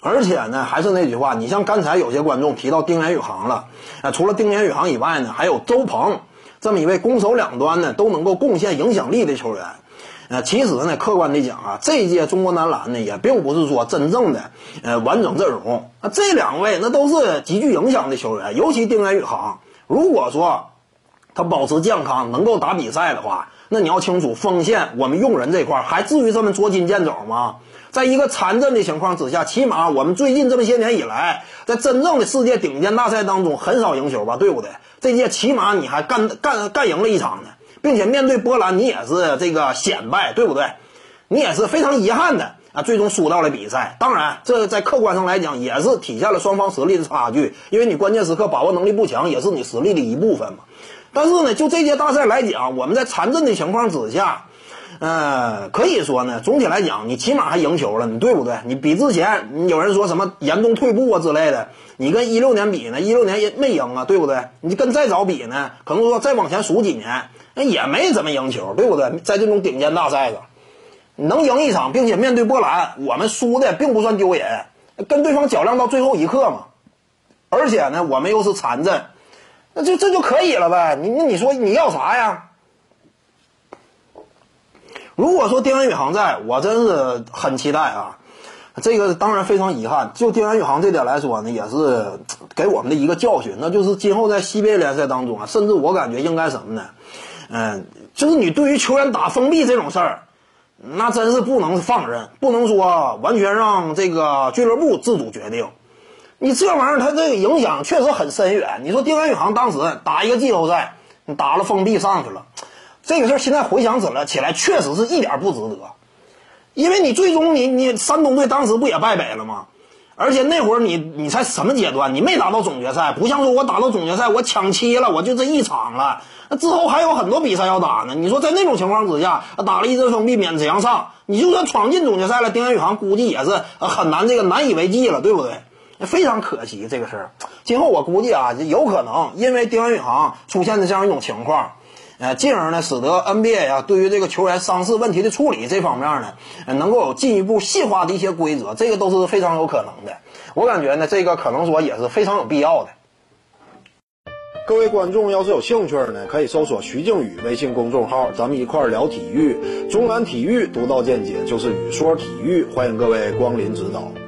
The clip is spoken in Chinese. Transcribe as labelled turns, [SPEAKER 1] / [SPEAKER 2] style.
[SPEAKER 1] 而且呢，还是那句话，你像刚才有些观众提到丁彦雨航了，啊，除了丁彦雨航以外呢，还有周鹏这么一位攻守两端呢都能够贡献影响力的球员。呃，其实呢，客观的讲啊，这届中国男篮呢也并不是说真正的呃完整阵容。那这两位那都是极具影响的球员，尤其丁彦雨航，如果说他保持健康，能够打比赛的话，那你要清楚锋线我们用人这块还至于这么捉襟见肘吗？在一个残阵的情况之下，起码我们最近这么些年以来，在真正的世界顶尖大赛当中很少赢球吧，对不对？这届起码你还干干干赢了一场呢。并且面对波兰，你也是这个险败，对不对？你也是非常遗憾的啊，最终输到了比赛。当然，这在客观上来讲也是体现了双方实力的差距，因为你关键时刻把握能力不强，也是你实力的一部分嘛。但是呢，就这届大赛来讲，我们在残阵的情况之下，呃，可以说呢，总体来讲，你起码还赢球了，你对不对？你比之前，有人说什么严重退步啊之类的，你跟一六年比呢？一六年也没赢啊，对不对？你跟再早比呢？可能说再往前数几年。那也没怎么赢球，对不对？在这种顶尖大赛上，能赢一场，并且面对波兰，我们输的并不算丢人，跟对方较量到最后一刻嘛。而且呢，我们又是残阵，那就这就可以了呗。你那你说你要啥呀？如果说丁彦雨航在，我真是很期待啊。这个当然非常遗憾，就丁彦雨航这点来说呢，也是给我们的一个教训，那就是今后在西贝联赛当中啊，甚至我感觉应该什么呢？嗯，就是你对于球员打封闭这种事儿，那真是不能放任，不能说完全让这个俱乐部自主决定。你这玩意儿，它这个影响确实很深远。你说丁彦雨航当时打一个季后赛，你打了封闭上去了，这个事儿现在回想起来，起来确实是一点不值得。因为你最终你你山东队当时不也败北了吗？而且那会儿你你才什么阶段？你没打到总决赛，不像说我打到总决赛我抢七了，我就这一场了。那之后还有很多比赛要打呢。你说在那种情况之下，打了一阵封闭，勉强上，你就算闯进总决赛了，丁彦雨航估计也是很难这个难以为继了，对不对？非常可惜这个事儿。今后我估计啊，有可能因为丁彦雨航出现的这样一种情况，呃，进而呢使得 NBA 啊对于这个球员伤势问题的处理这方面呢，能够有进一步细化的一些规则，这个都是非常有可能的。我感觉呢，这个可能说也是非常有必要的。各位观众要是有兴趣呢，可以搜索徐静宇微信公众号，咱们一块聊体育。中南体育独到见解就是语说体育，欢迎各位光临指导。